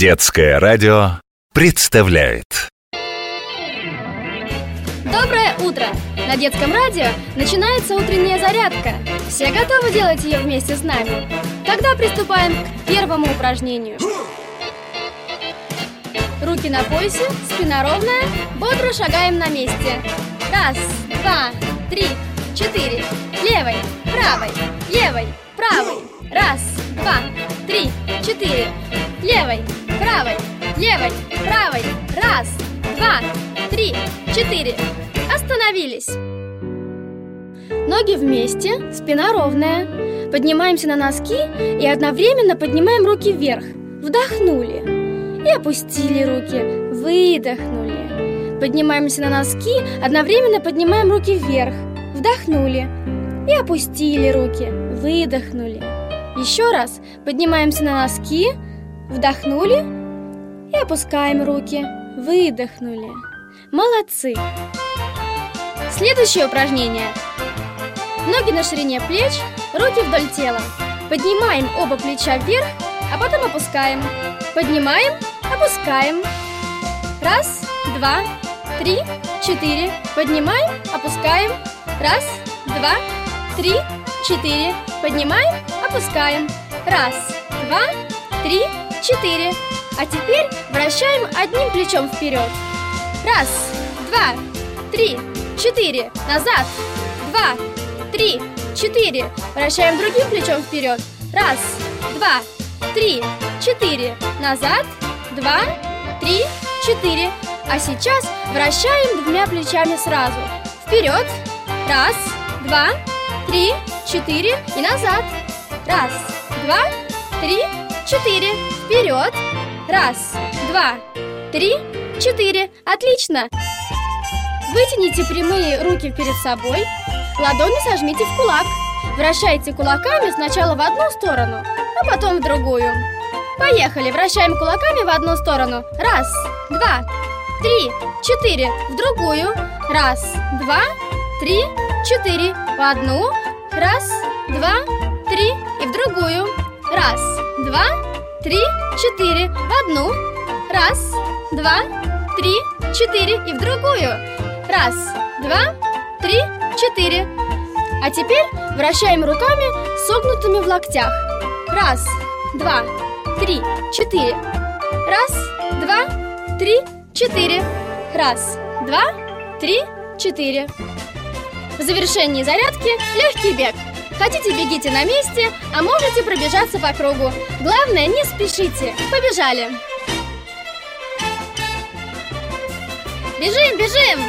Детское радио представляет Доброе утро! На детском радио начинается утренняя зарядка. Все готовы делать ее вместе с нами? Тогда приступаем к первому упражнению. Руки на поясе, спина ровная, бодро шагаем на месте. Раз, два, три, четыре. Левой, правой, левой, левой, правой. Раз, два, три, четыре. Остановились. Ноги вместе, спина ровная. Поднимаемся на носки и одновременно поднимаем руки вверх. Вдохнули. И опустили руки. Выдохнули. Поднимаемся на носки, одновременно поднимаем руки вверх. Вдохнули. И опустили руки. Выдохнули. Еще раз поднимаемся на носки, вдохнули и опускаем руки. Выдохнули. Молодцы! Следующее упражнение. Ноги на ширине плеч, руки вдоль тела. Поднимаем оба плеча вверх, а потом опускаем. Поднимаем, опускаем. Раз, два, три, четыре. Поднимаем, опускаем. Раз, два, три, четыре. Поднимаем, опускаем. Раз, два, три, четыре. А теперь вращаем одним плечом вперед. Раз, два, три, четыре. Назад. Два, три, четыре. Вращаем другим плечом вперед. Раз, два, три, четыре. Назад. Два, три, четыре. А сейчас вращаем двумя плечами сразу. Вперед. Раз, два, три, четыре. И назад. Раз, два, три, четыре. Вперед. Раз, два, три, четыре. Отлично. Вытяните прямые руки перед собой. Ладони сожмите в кулак. Вращайте кулаками сначала в одну сторону, а потом в другую. Поехали, вращаем кулаками в одну сторону. Раз, два, три, четыре. В другую. Раз, два, три, четыре. В одну. Раз, два, три. И в другую. Раз, два, три, четыре. В одну. Раз, два, три, четыре. И в другую. Раз, два, три, четыре. А теперь вращаем руками согнутыми в локтях. Раз, два, три, четыре. Раз, два, три, четыре. Раз, два, три, четыре. В завершении зарядки легкий бег. Хотите, бегите на месте, а можете пробежаться по кругу. Главное, не спешите. Побежали. Бежим, бежим!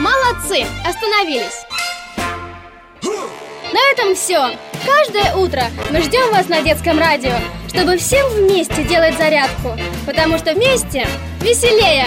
Молодцы! Остановились! На этом все. Каждое утро мы ждем вас на детском радио, чтобы всем вместе делать зарядку, потому что вместе веселее!